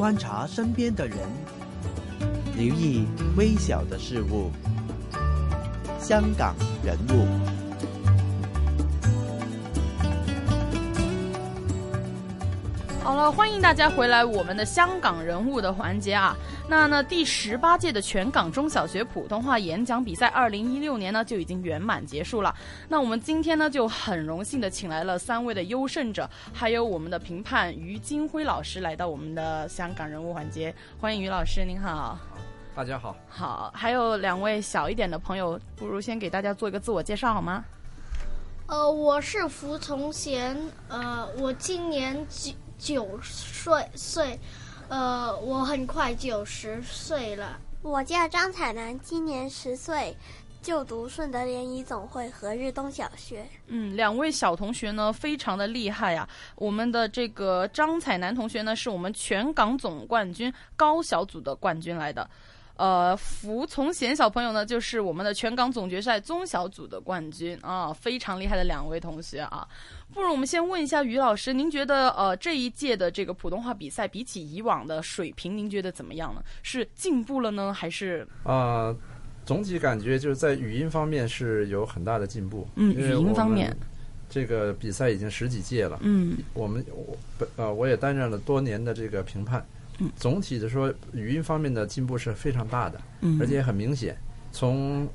观察身边的人，留意微小的事物。香港人物，好了，欢迎大家回来我们的香港人物的环节啊。那呢，第十八届的全港中小学普通话演讲比赛，二零一六年呢就已经圆满结束了。那我们今天呢就很荣幸的请来了三位的优胜者，还有我们的评判于金辉老师来到我们的香港人物环节。欢迎于老师，您好。大家好。好，还有两位小一点的朋友，不如先给大家做一个自我介绍好吗？呃，我是福从贤，呃，我今年九九岁岁。呃，我很快九十岁了。我叫张彩楠，今年十岁，就读顺德联谊总会何日东小学。嗯，两位小同学呢，非常的厉害呀。我们的这个张彩楠同学呢，是我们全港总冠军高小组的冠军来的。呃，福从贤小朋友呢，就是我们的全港总决赛中小组的冠军啊，非常厉害的两位同学啊。不如我们先问一下于老师，您觉得呃这一届的这个普通话比赛比起以往的水平，您觉得怎么样呢？是进步了呢，还是？啊，总体感觉就是在语音方面是有很大的进步。嗯，语音方面，这个比赛已经十几届了。嗯，我们我呃我也担任了多年的这个评判。总体的说，语音方面的进步是非常大的，而且很明显。从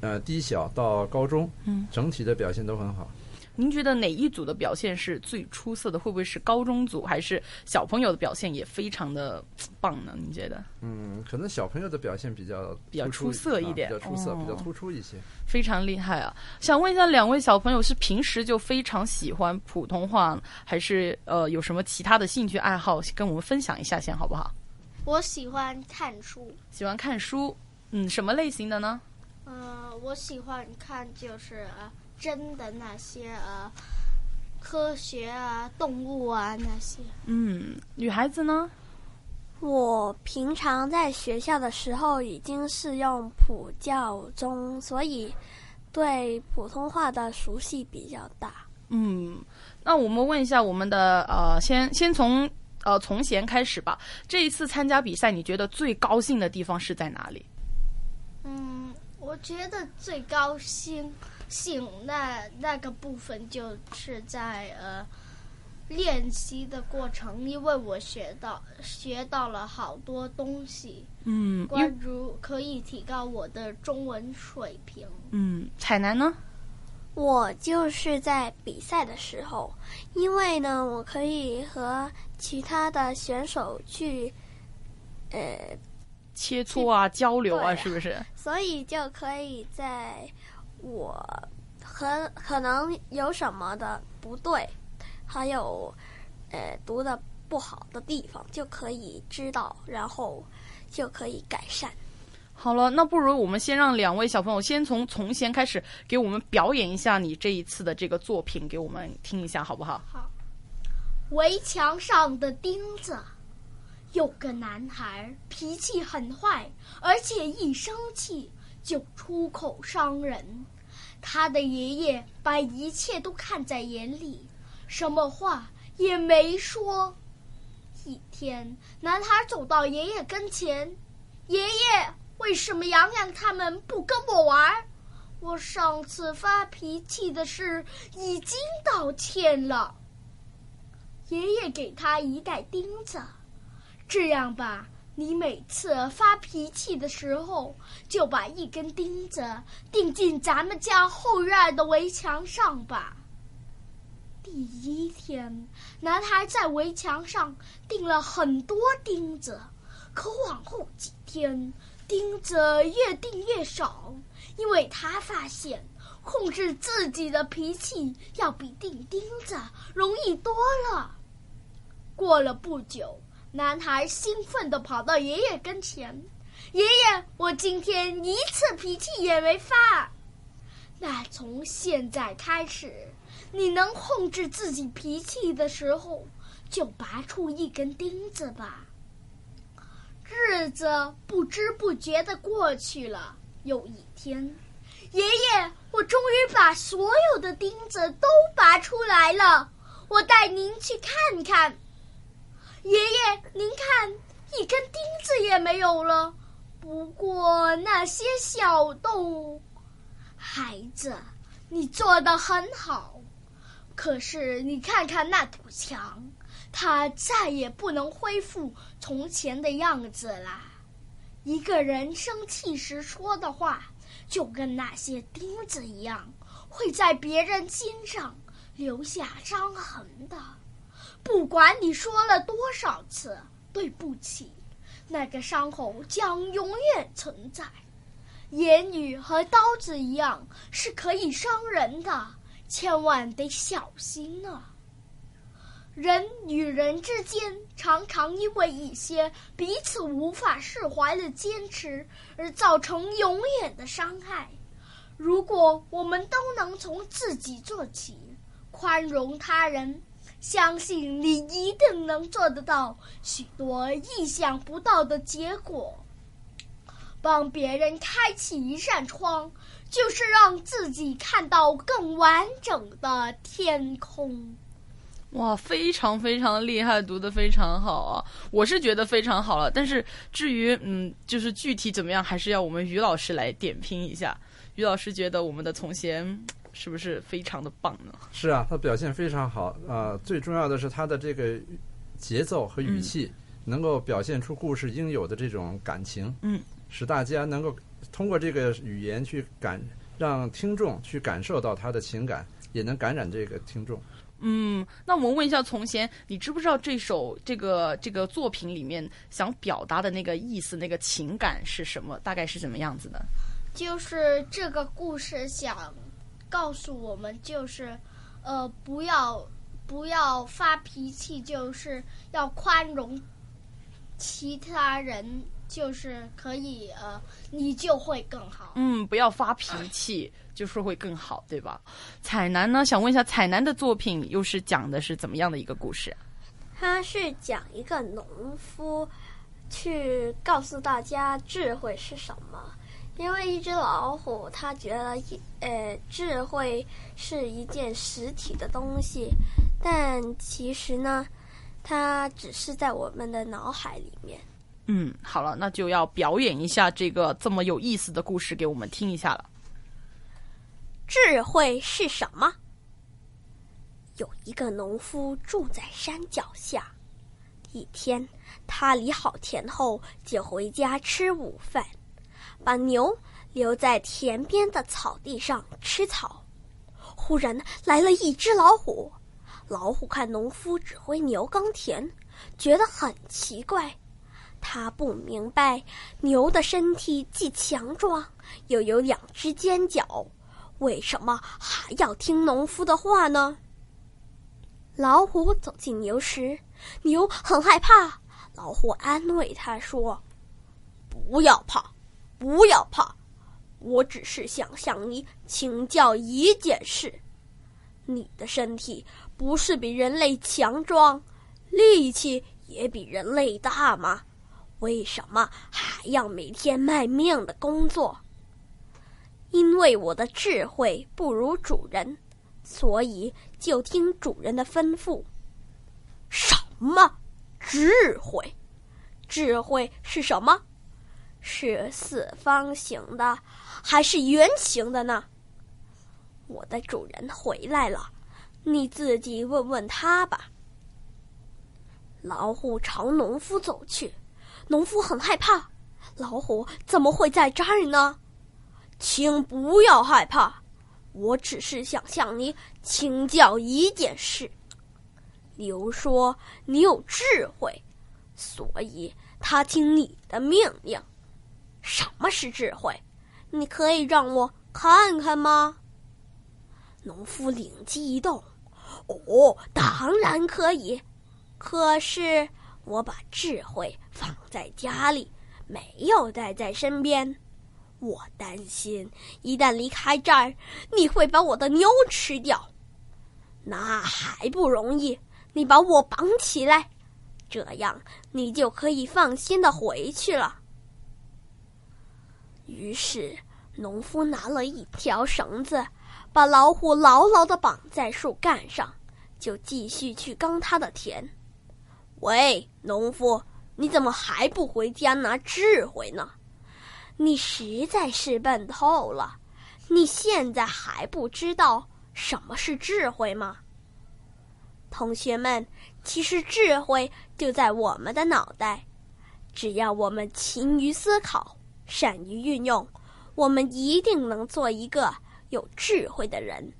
呃低小到高中，整体的表现都很好。您觉得哪一组的表现是最出色的？会不会是高中组，还是小朋友的表现也非常的棒呢？您觉得？嗯，可能小朋友的表现比较比较出色一点，比较出色，比较突出一些。非常厉害啊！想问一下，两位小朋友是平时就非常喜欢普通话，还是呃有什么其他的兴趣爱好跟我们分享一下先，好不好？我喜欢看书。喜欢看书，嗯，什么类型的呢？呃，我喜欢看就是呃。真的那些呃，科学啊，动物啊那些。嗯，女孩子呢？我平常在学校的时候已经是用普教中，所以对普通话的熟悉比较大。嗯，那我们问一下我们的呃，先先从呃从贤开始吧。这一次参加比赛，你觉得最高兴的地方是在哪里？嗯，我觉得最高兴。性那那个部分就是在呃练习的过程，因为我学到学到了好多东西，嗯，关注可以提高我的中文水平。嗯，彩楠呢？我就是在比赛的时候，因为呢，我可以和其他的选手去呃切磋啊，交流啊，是不是？所以就可以在。我很可能有什么的不对，还有呃读的不好的地方，就可以知道，然后就可以改善。好了，那不如我们先让两位小朋友先从从前开始，给我们表演一下你这一次的这个作品，给我们听一下，好不好？好。围墙上的钉子，有个男孩脾气很坏，而且一生气就出口伤人。他的爷爷把一切都看在眼里，什么话也没说。一天，男孩走到爷爷跟前：“爷爷，为什么洋洋他们不跟我玩？我上次发脾气的事已经道歉了。”爷爷给他一袋钉子，这样吧。你每次发脾气的时候，就把一根钉子钉进咱们家后院的围墙上吧。第一天，男孩在围墙上钉了很多钉子，可往后几天，钉子越钉越少，因为他发现控制自己的脾气要比钉钉子容易多了。过了不久。男孩兴奋地跑到爷爷跟前：“爷爷，我今天一次脾气也没发。那从现在开始，你能控制自己脾气的时候，就拔出一根钉子吧。”日子不知不觉地过去了。有一天，爷爷，我终于把所有的钉子都拔出来了，我带您去看看。爷爷，您看，一根钉子也没有了。不过那些小动物，孩子，你做的很好。可是你看看那堵墙，它再也不能恢复从前的样子啦。一个人生气时说的话，就跟那些钉子一样，会在别人肩上留下伤痕的。不管你说了多少次对不起。那个伤口将永远存在。言语和刀子一样，是可以伤人的，千万得小心啊！人与人之间常常因为一些彼此无法释怀的坚持而造成永远的伤害。如果我们都能从自己做起，宽容他人。相信你一定能做得到许多意想不到的结果。帮别人开启一扇窗，就是让自己看到更完整的天空。哇，非常非常厉害，读得非常好啊！我是觉得非常好了。但是至于嗯，就是具体怎么样，还是要我们于老师来点评一下。于老师觉得我们的从前。是不是非常的棒呢？是啊，他表现非常好呃！最重要的是他的这个节奏和语气，能够表现出故事应有的这种感情，嗯，使大家能够通过这个语言去感，让听众去感受到他的情感，也能感染这个听众。嗯，那我们问一下从贤，你知不知道这首这个这个作品里面想表达的那个意思、那个情感是什么？大概是怎么样子的？就是这个故事想。告诉我们，就是，呃，不要不要发脾气，就是要宽容其他人，就是可以，呃，你就会更好。嗯，不要发脾气，就是会更好，对吧？彩楠呢，想问一下，彩楠的作品又是讲的是怎么样的一个故事？他是讲一个农夫去告诉大家智慧是什么。因为一只老虎，它觉得一呃智慧是一件实体的东西，但其实呢，它只是在我们的脑海里面。嗯，好了，那就要表演一下这个这么有意思的故事给我们听一下了。智慧是什么？有一个农夫住在山脚下，一天他理好田后，就回家吃午饭。把牛留在田边的草地上吃草，忽然来了一只老虎。老虎看农夫指挥牛耕田，觉得很奇怪。他不明白牛的身体既强壮，又有两只尖角，为什么还要听农夫的话呢？老虎走进牛时，牛很害怕。老虎安慰他说：“不要怕。”不要怕，我只是想向你请教一件事：你的身体不是比人类强壮，力气也比人类大吗？为什么还要每天卖命的工作？因为我的智慧不如主人，所以就听主人的吩咐。什么智慧？智慧是什么？是四方形的，还是圆形的呢？我的主人回来了，你自己问问他吧。老虎朝农夫走去，农夫很害怕。老虎怎么会在这儿呢？请不要害怕，我只是想向你请教一件事。牛说你有智慧，所以他听你的命令。什么是智慧？你可以让我看看吗？农夫灵机一动，哦，当然可以。可是我把智慧放在家里，没有带在身边。我担心一旦离开这儿，你会把我的牛吃掉。那还不容易？你把我绑起来，这样你就可以放心的回去了。于是，农夫拿了一条绳子，把老虎牢牢的绑在树干上，就继续去耕他的田。喂，农夫，你怎么还不回家拿智慧呢？你实在是笨透了！你现在还不知道什么是智慧吗？同学们，其实智慧就在我们的脑袋，只要我们勤于思考，善于运用，我们一定能做一个有智慧的人。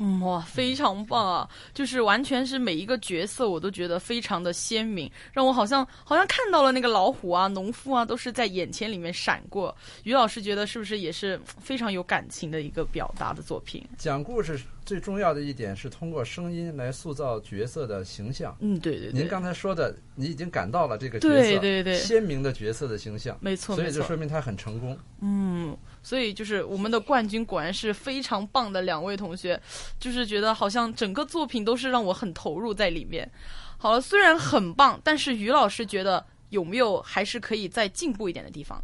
嗯哇，非常棒啊！就是完全是每一个角色，我都觉得非常的鲜明，让我好像好像看到了那个老虎啊、农夫啊，都是在眼前里面闪过。于老师觉得是不是也是非常有感情的一个表达的作品？讲故事最重要的一点是通过声音来塑造角色的形象。嗯，对对。您刚才说的，你已经感到了这个角色，对对对，鲜明的角色的形象，没错，所以就说明他很成功。嗯。所以就是我们的冠军果然是非常棒的两位同学，就是觉得好像整个作品都是让我很投入在里面。好了，虽然很棒，但是于老师觉得有没有还是可以再进步一点的地方？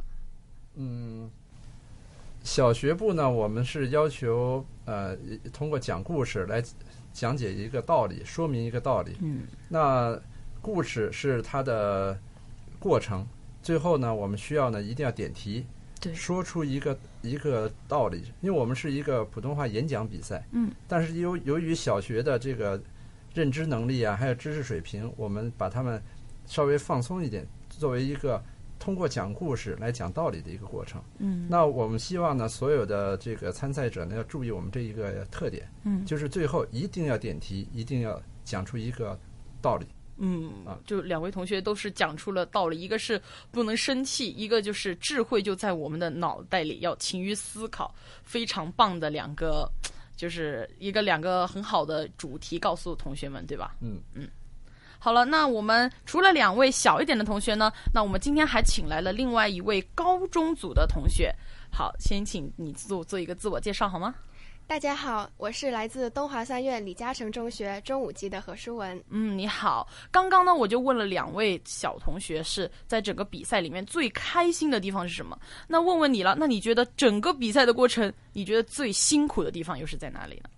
嗯，小学部呢，我们是要求呃通过讲故事来讲解一个道理，说明一个道理。嗯，那故事是它的过程，最后呢，我们需要呢一定要点题。对说出一个一个道理，因为我们是一个普通话演讲比赛，嗯，但是由由于小学的这个认知能力啊，还有知识水平，我们把他们稍微放松一点，作为一个通过讲故事来讲道理的一个过程，嗯，那我们希望呢，所有的这个参赛者呢，要注意我们这一个特点，嗯，就是最后一定要点题，一定要讲出一个道理。嗯啊，就两位同学都是讲出了道理，一个是不能生气，一个就是智慧就在我们的脑袋里，要勤于思考，非常棒的两个，就是一个两个很好的主题，告诉同学们，对吧？嗯嗯。好了，那我们除了两位小一点的同学呢，那我们今天还请来了另外一位高中组的同学。好，先请你做做一个自我介绍好吗？大家好，我是来自东华三院李嘉诚中学中五级的何书文。嗯，你好。刚刚呢，我就问了两位小同学，是在整个比赛里面最开心的地方是什么？那问问你了，那你觉得整个比赛的过程，你觉得最辛苦的地方又是在哪里呢？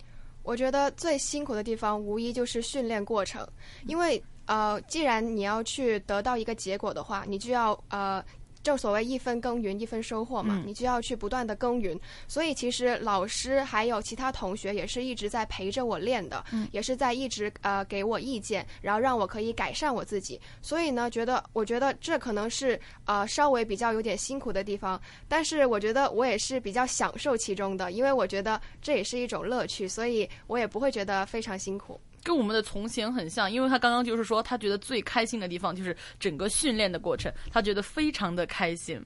我觉得最辛苦的地方无疑就是训练过程，因为呃，既然你要去得到一个结果的话，你就要呃。就所谓一分耕耘一分收获嘛，你就要去不断的耕耘。所以其实老师还有其他同学也是一直在陪着我练的，也是在一直呃给我意见，然后让我可以改善我自己。所以呢，觉得我觉得这可能是呃稍微比较有点辛苦的地方，但是我觉得我也是比较享受其中的，因为我觉得这也是一种乐趣，所以我也不会觉得非常辛苦。跟我们的从前很像，因为他刚刚就是说，他觉得最开心的地方就是整个训练的过程，他觉得非常的开心。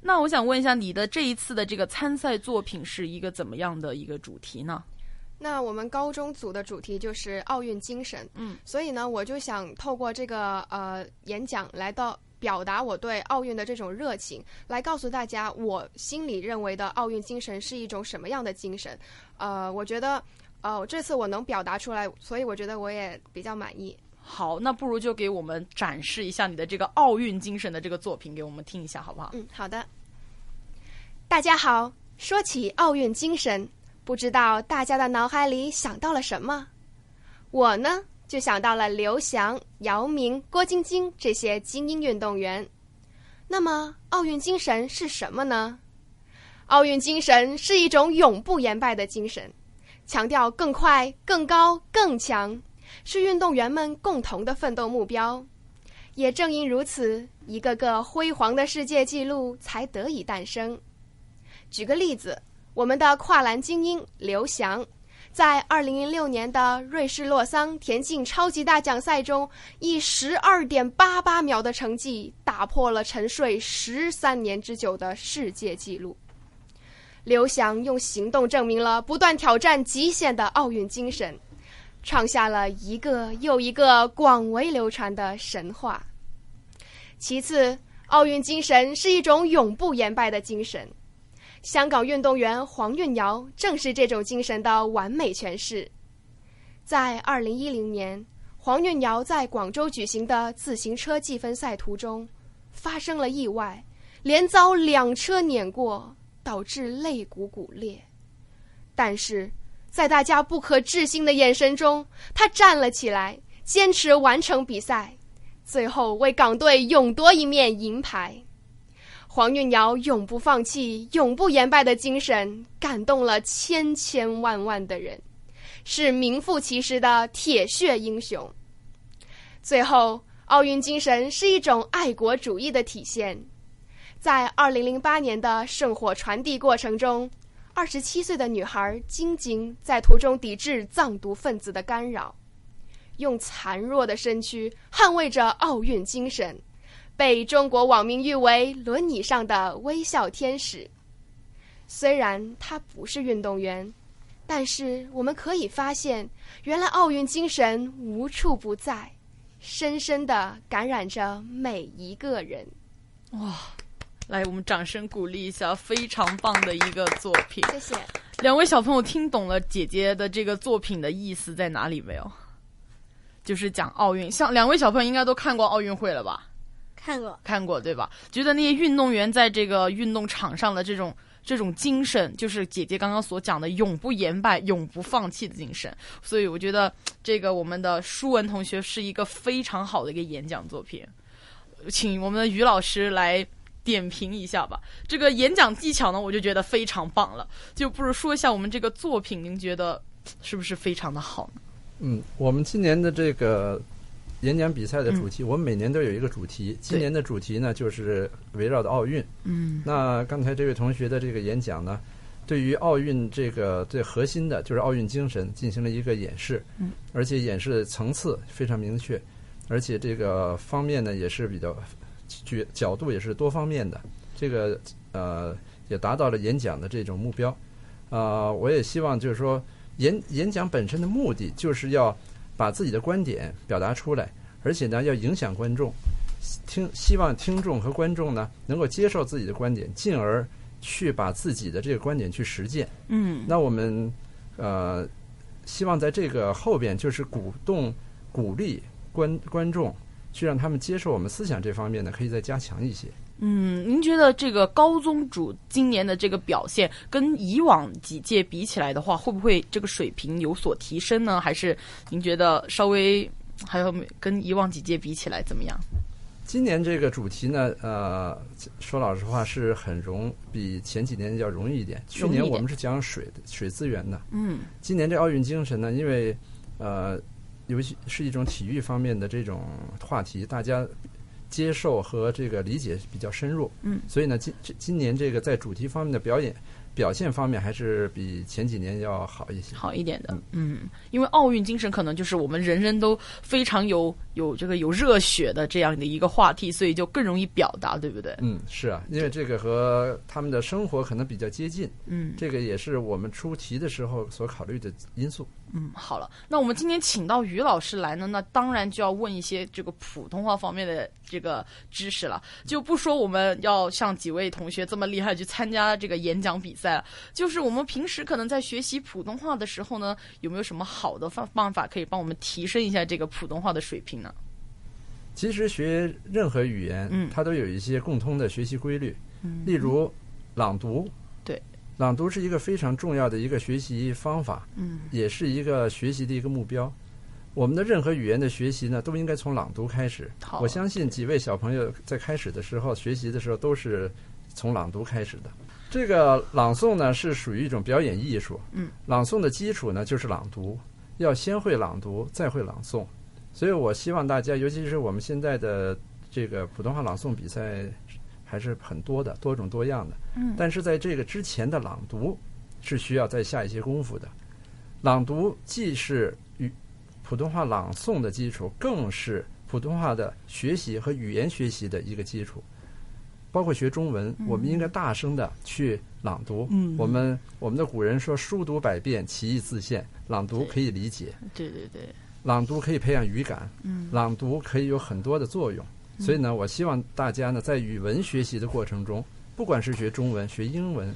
那我想问一下，你的这一次的这个参赛作品是一个怎么样的一个主题呢？那我们高中组的主题就是奥运精神，嗯，所以呢，我就想透过这个呃演讲来到表达我对奥运的这种热情，来告诉大家我心里认为的奥运精神是一种什么样的精神。呃，我觉得。哦，这次我能表达出来，所以我觉得我也比较满意。好，那不如就给我们展示一下你的这个奥运精神的这个作品，给我们听一下，好不好？嗯，好的。大家好，说起奥运精神，不知道大家的脑海里想到了什么？我呢，就想到了刘翔、姚明、郭晶晶这些精英运动员。那么，奥运精神是什么呢？奥运精神是一种永不言败的精神。强调更快、更高、更强，是运动员们共同的奋斗目标。也正因如此，一个个辉煌的世界纪录才得以诞生。举个例子，我们的跨栏精英刘翔，在二零零六年的瑞士洛桑田径超级大奖赛中，以十二点八八秒的成绩打破了沉睡十三年之久的世界纪录。刘翔用行动证明了不断挑战极限的奥运精神，创下了一个又一个广为流传的神话。其次，奥运精神是一种永不言败的精神。香港运动员黄韵瑶正是这种精神的完美诠释。在二零一零年，黄韵瑶在广州举行的自行车计分赛途中发生了意外，连遭两车碾过。导致肋骨骨裂，但是在大家不可置信的眼神中，他站了起来，坚持完成比赛，最后为港队勇夺一面银牌。黄韵瑶永不放弃、永不言败的精神，感动了千千万万的人，是名副其实的铁血英雄。最后，奥运精神是一种爱国主义的体现。在二零零八年的圣火传递过程中，二十七岁的女孩晶晶在途中抵制藏独分子的干扰，用残弱的身躯捍卫着奥运精神。被中国网民誉为轮椅上的微笑天使。虽然她不是运动员，但是我们可以发现，原来奥运精神无处不在，深深的感染着每一个人。哇，来，我们掌声鼓励一下，非常棒的一个作品。谢谢两位小朋友，听懂了姐姐的这个作品的意思在哪里没有？就是讲奥运，像两位小朋友应该都看过奥运会了吧？看过，看过对吧？觉得那些运动员在这个运动场上的这种这种精神，就是姐姐刚刚所讲的永不言败、永不放弃的精神。所以我觉得这个我们的舒文同学是一个非常好的一个演讲作品，请我们的于老师来点评一下吧。这个演讲技巧呢，我就觉得非常棒了。就不如说一下我们这个作品，您觉得是不是非常的好呢？嗯，我们今年的这个。演讲比赛的主题，我们每年都有一个主题。今年的主题呢，就是围绕的奥运。嗯。那刚才这位同学的这个演讲呢，对于奥运这个最核心的，就是奥运精神，进行了一个演示。嗯。而且演示的层次非常明确，而且这个方面呢，也是比较角角度也是多方面的。这个呃，也达到了演讲的这种目标。啊，我也希望就是说，演演讲本身的目的就是要。把自己的观点表达出来，而且呢，要影响观众，听希望听众和观众呢能够接受自己的观点，进而去把自己的这个观点去实践。嗯，那我们呃希望在这个后边就是鼓动、鼓励观观众，去让他们接受我们思想这方面呢，可以再加强一些。嗯，您觉得这个高宗主今年的这个表现跟以往几届比起来的话，会不会这个水平有所提升呢？还是您觉得稍微还有跟以往几届比起来怎么样？今年这个主题呢，呃，说老实话是很容比前几年要容易一点。去年我们是讲水的水资源的，嗯，今年这奥运精神呢，因为呃，尤其是一种体育方面的这种话题，大家。接受和这个理解比较深入，嗯，所以呢，今今年这个在主题方面的表演表现方面，还是比前几年要好一些，好一点的，嗯，因为奥运精神可能就是我们人人都非常有有这个有热血的这样的一个话题，所以就更容易表达，对不对？嗯，是啊，因为这个和他们的生活可能比较接近，嗯，这个也是我们出题的时候所考虑的因素。嗯，好了，那我们今天请到于老师来呢，那当然就要问一些这个普通话方面的这个知识了。就不说我们要像几位同学这么厉害去参加这个演讲比赛了，就是我们平时可能在学习普通话的时候呢，有没有什么好的方办法可以帮我们提升一下这个普通话的水平呢？其实学任何语言，嗯，它都有一些共通的学习规律，嗯，例如朗读，对。朗读是一个非常重要的一个学习方法，嗯，也是一个学习的一个目标。我们的任何语言的学习呢，都应该从朗读开始。我相信几位小朋友在开始的时候学习的时候，都是从朗读开始的。这个朗诵呢，是属于一种表演艺术。嗯，朗诵的基础呢，就是朗读，要先会朗读，再会朗诵。所以我希望大家，尤其是我们现在的这个普通话朗诵比赛。还是很多的，多种多样的。嗯，但是在这个之前的朗读是需要再下一些功夫的。朗读既是语普通话朗诵的基础，更是普通话的学习和语言学习的一个基础。包括学中文，我们应该大声的去朗读。嗯，我们我们的古人说“书读百遍，其义自现”。朗读可以理解。对对对。朗读可以培养语感。嗯。朗读可以有很多的作用。所以呢，我希望大家呢，在语文学习的过程中，不管是学中文、学英文，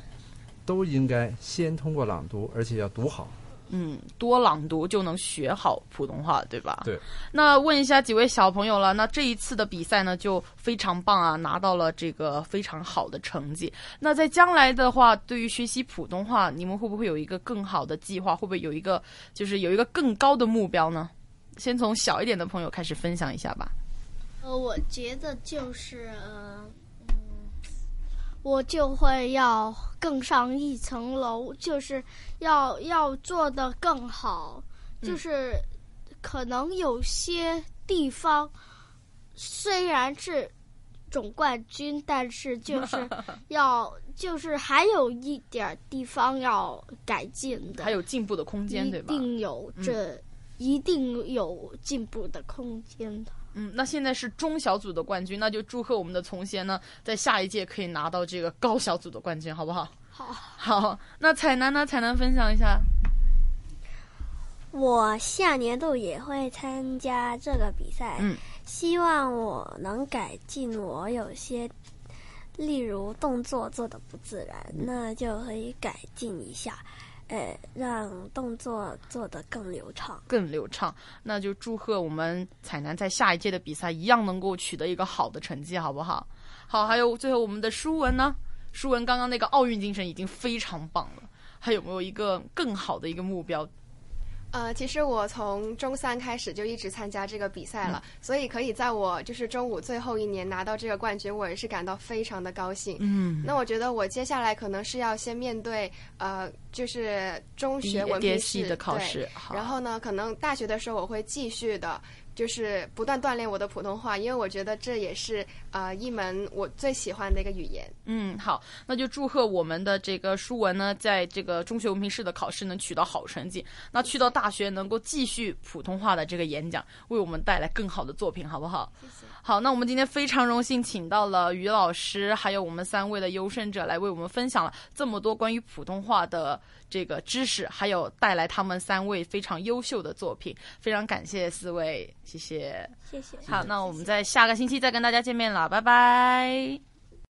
都应该先通过朗读，而且要读好。嗯，多朗读就能学好普通话，对吧？对。那问一下几位小朋友了，那这一次的比赛呢，就非常棒啊，拿到了这个非常好的成绩。那在将来的话，对于学习普通话，你们会不会有一个更好的计划？会不会有一个，就是有一个更高的目标呢？先从小一点的朋友开始分享一下吧。呃，我觉得就是，呃嗯，我就会要更上一层楼，就是要要做的更好，就是可能有些地方虽然是总冠军，但是就是 要就是还有一点儿地方要改进的，还有进步的空间，一对吧？定有这、一定有进步的空间的。嗯，那现在是中小组的冠军，那就祝贺我们的从贤呢，在下一届可以拿到这个高小组的冠军，好不好？好，好，那彩楠呢？彩楠分享一下。我下年度也会参加这个比赛，嗯，希望我能改进我有些，例如动作做的不自然，那就可以改进一下，呃，让动作做得更流畅。更流畅，那就祝贺我们彩楠在下一届的比赛一样能够取得一个好的成绩，好不好？好，还有最后我们的舒文呢？舒文刚刚那个奥运精神已经非常棒了，还有没有一个更好的一个目标？呃，其实我从中三开始就一直参加这个比赛了，所以可以在我就是中午最后一年拿到这个冠军，我也是感到非常的高兴。嗯，那我觉得我接下来可能是要先面对呃，就是中学文凭试系的考试，然后呢，可能大学的时候我会继续的，就是不断锻炼我的普通话，因为我觉得这也是呃一门我最喜欢的一个语言。嗯，好，那就祝贺我们的这个舒文呢，在这个中学文凭试的考试能取得好成绩，那去到大学能够继续普通话的这个演讲，为我们带来更好的作品，好不好？谢谢。好，那我们今天非常荣幸请到了于老师，还有我们三位的优胜者来为我们分享了这么多关于普通话的这个知识，还有带来他们三位非常优秀的作品，非常感谢四位，谢谢。谢谢。好，那我们在下个星期再跟大家见面了，拜拜。